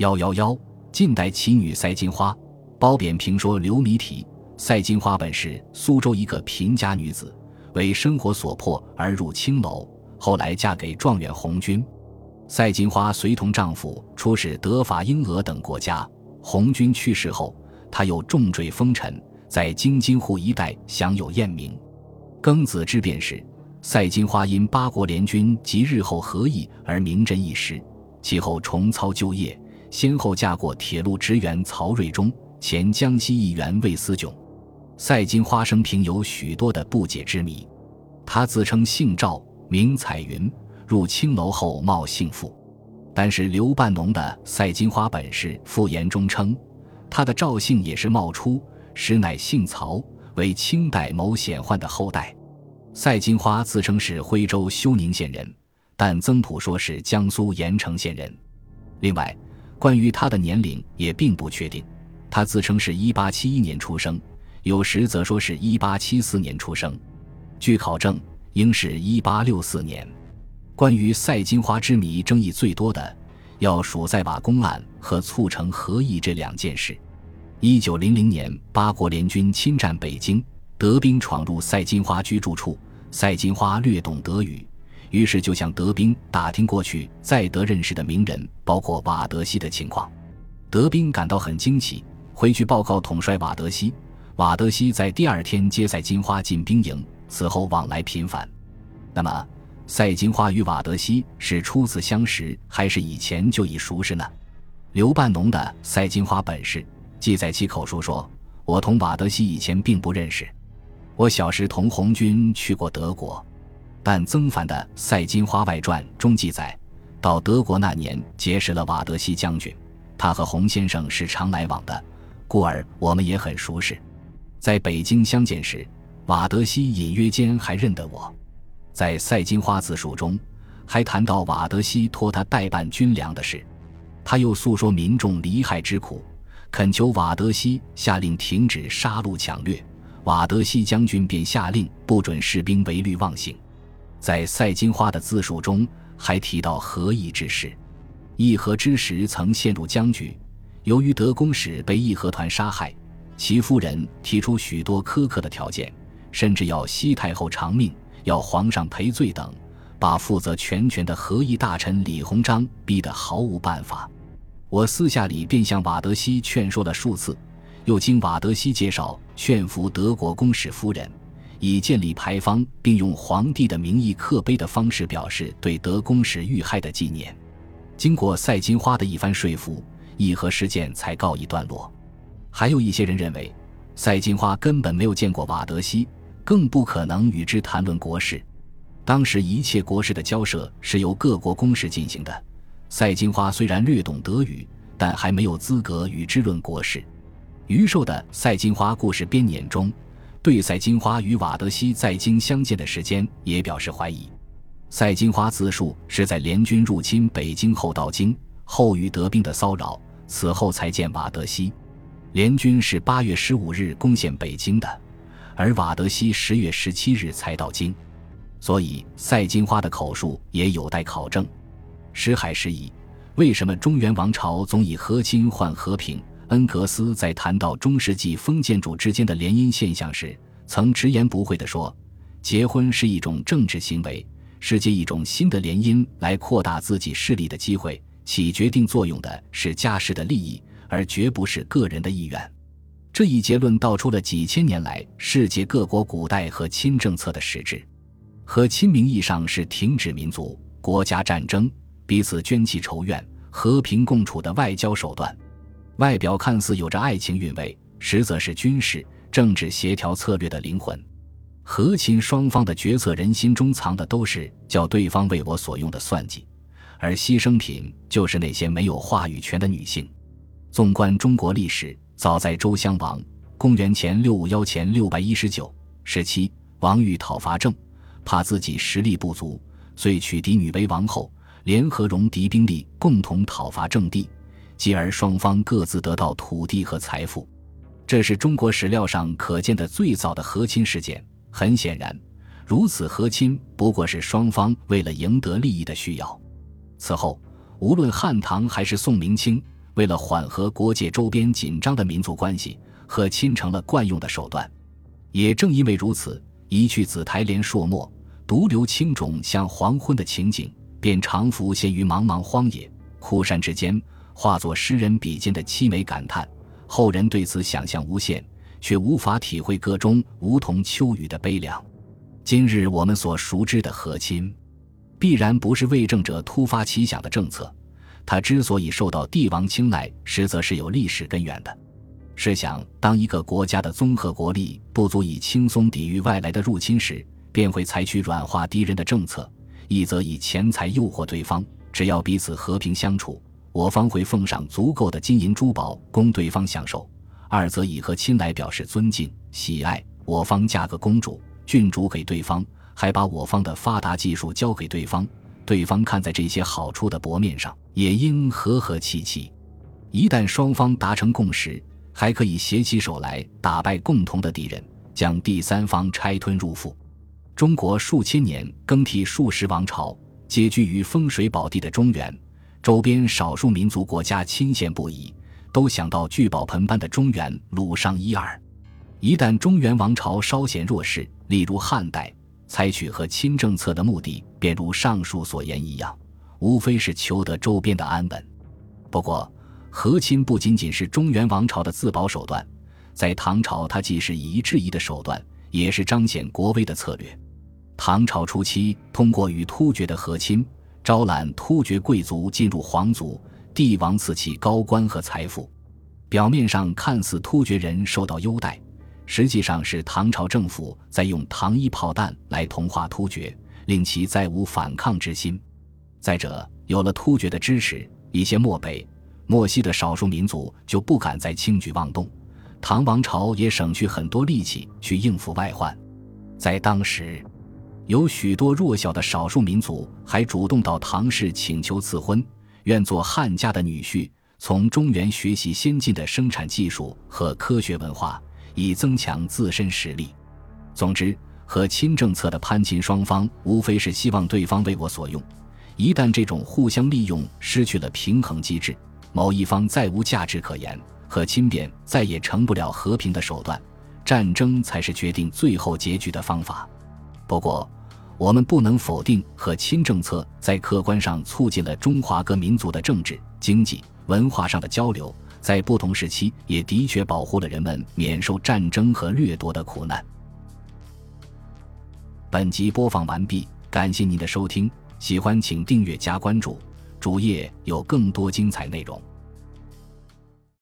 幺幺幺，近代奇女赛金花。褒贬评说流谜题。赛金花本是苏州一个贫家女子，为生活所迫而入青楼，后来嫁给状元红军。赛金花随同丈夫出使德法英俄等国家。红军去世后，她又重坠风尘，在京津沪一带享有艳名。庚子之变时，赛金花因八国联军及日后和议而名震一时，其后重操旧业。先后嫁过铁路职员曹瑞忠、前江西议员魏思炯。赛金花生平有许多的不解之谜。她自称姓赵，名彩云，入青楼后冒姓傅。但是刘半农的《赛金花本事》复言中称，他的赵姓也是冒出，实乃姓曹，为清代某显宦的后代。赛金花自称是徽州休宁县人，但曾朴说是江苏盐城县人。另外。关于他的年龄也并不确定，他自称是一八七一年出生，有时则说是一八七四年出生。据考证，应是一八六四年。关于赛金花之谜，争议最多的，要数在瓦公案和促成和议这两件事。一九零零年，八国联军侵占北京，德兵闯入赛金花居住处，赛金花略懂德语。于是就向德兵打听过去在德认识的名人，包括瓦德西的情况。德兵感到很惊奇，回去报告统帅瓦德西。瓦德西在第二天接赛金花进兵营，此后往来频繁。那么，赛金花与瓦德西是初次相识，还是以前就已熟识呢？刘半农的《赛金花本事》记载其口述说：“我同瓦德西以前并不认识，我小时同红军去过德国。”但曾凡的《赛金花外传》中记载，到德国那年结识了瓦德西将军，他和洪先生是常来往的，故而我们也很熟识。在北京相见时，瓦德西隐约间还认得我。在《赛金花自述》中，还谈到瓦德西托他代办军粮的事，他又诉说民众离害之苦，恳求瓦德西下令停止杀戮抢掠。瓦德西将军便下令不准士兵违律妄行。在赛金花的自述中，还提到和议之事。议和之时曾陷入僵局，由于德公使被义和团杀害，其夫人提出许多苛刻的条件，甚至要西太后偿命，要皇上赔罪等，把负责全权的和议大臣李鸿章逼得毫无办法。我私下里便向瓦德西劝说了数次，又经瓦德西介绍劝服德国公使夫人。以建立牌坊，并用皇帝的名义刻碑的方式表示对德公使遇害的纪念。经过赛金花的一番说服，议和事件才告一段落。还有一些人认为，赛金花根本没有见过瓦德西，更不可能与之谈论国事。当时一切国事的交涉是由各国公使进行的。赛金花虽然略懂德语，但还没有资格与之论国事。余寿的《赛金花故事编年》中。对赛金花与瓦德西在京相见的时间也表示怀疑。赛金花自述是在联军入侵北京后到京，后遇德兵的骚扰，此后才见瓦德西。联军是八月十五日攻陷北京的，而瓦德西十月十七日才到京，所以赛金花的口述也有待考证。石海时疑，为什么中原王朝总以和亲换和平？恩格斯在谈到中世纪封建主之间的联姻现象时，曾直言不讳地说：“结婚是一种政治行为，是借一种新的联姻来扩大自己势力的机会。起决定作用的是家世的利益，而绝不是个人的意愿。”这一结论道出了几千年来世界各国古代和亲政策的实质。和亲名义上是停止民族、国家战争、彼此捐弃仇怨、和平共处的外交手段。外表看似有着爱情韵味，实则是军事、政治协调策略的灵魂。和亲双方的决策人心中藏的都是叫对方为我所用的算计，而牺牲品就是那些没有话语权的女性。纵观中国历史，早在周襄王（公元前六五幺前六百一十九）时期，王欲讨伐郑，怕自己实力不足，遂娶嫡女为王后，联合戎狄兵力，共同讨伐郑地。继而双方各自得到土地和财富，这是中国史料上可见的最早的和亲事件。很显然，如此和亲不过是双方为了赢得利益的需要。此后，无论汉唐还是宋明清，为了缓和国界周边紧张的民族关系，和亲成了惯用的手段。也正因为如此，一去紫台连朔漠，独留青冢向黄昏的情景，便常浮现于茫茫荒野、枯山之间，化作诗人笔尖的凄美感叹。后人对此想象无限，却无法体会歌中梧桐秋雨的悲凉。今日我们所熟知的和亲，必然不是为政者突发奇想的政策。他之所以受到帝王青睐，实则是有历史根源的。试想，当一个国家的综合国力不足以轻松抵御外来的入侵时，便会采取软化敌人的政策；一则以钱财诱惑对方，只要彼此和平相处。我方会奉上足够的金银珠宝供对方享受；二则以和亲来表示尊敬喜爱，我方嫁个公主、郡主给对方，还把我方的发达技术交给对方。对方看在这些好处的薄面上，也应和和气气。一旦双方达成共识，还可以携起手来打败共同的敌人，将第三方拆吞入腹。中国数千年更替数十王朝，皆居于风水宝地的中原。周边少数民族国家亲羡不已，都想到聚宝盆般的中原掳上一二。一旦中原王朝稍显弱势，例如汉代，采取和亲政策的目的，便如上述所言一样，无非是求得周边的安稳。不过，和亲不仅仅是中原王朝的自保手段，在唐朝，它既是以夷制夷的手段，也是彰显国威的策略。唐朝初期，通过与突厥的和亲。招揽突厥贵族进入皇族，帝王赐其高官和财富，表面上看似突厥人受到优待，实际上是唐朝政府在用糖衣炮弹来同化突厥，令其再无反抗之心。再者，有了突厥的支持，一些漠北、漠西的少数民族就不敢再轻举妄动，唐王朝也省去很多力气去应付外患。在当时。有许多弱小的少数民族还主动到唐氏请求赐婚，愿做汉家的女婿，从中原学习先进的生产技术和科学文化，以增强自身实力。总之，和亲政策的攀亲双方，无非是希望对方为我所用。一旦这种互相利用失去了平衡机制，某一方再无价值可言，和亲便再也成不了和平的手段，战争才是决定最后结局的方法。不过，我们不能否定和亲政策在客观上促进了中华各民族的政治、经济、文化上的交流，在不同时期也的确保护了人们免受战争和掠夺的苦难。本集播放完毕，感谢您的收听，喜欢请订阅加关注，主页有更多精彩内容。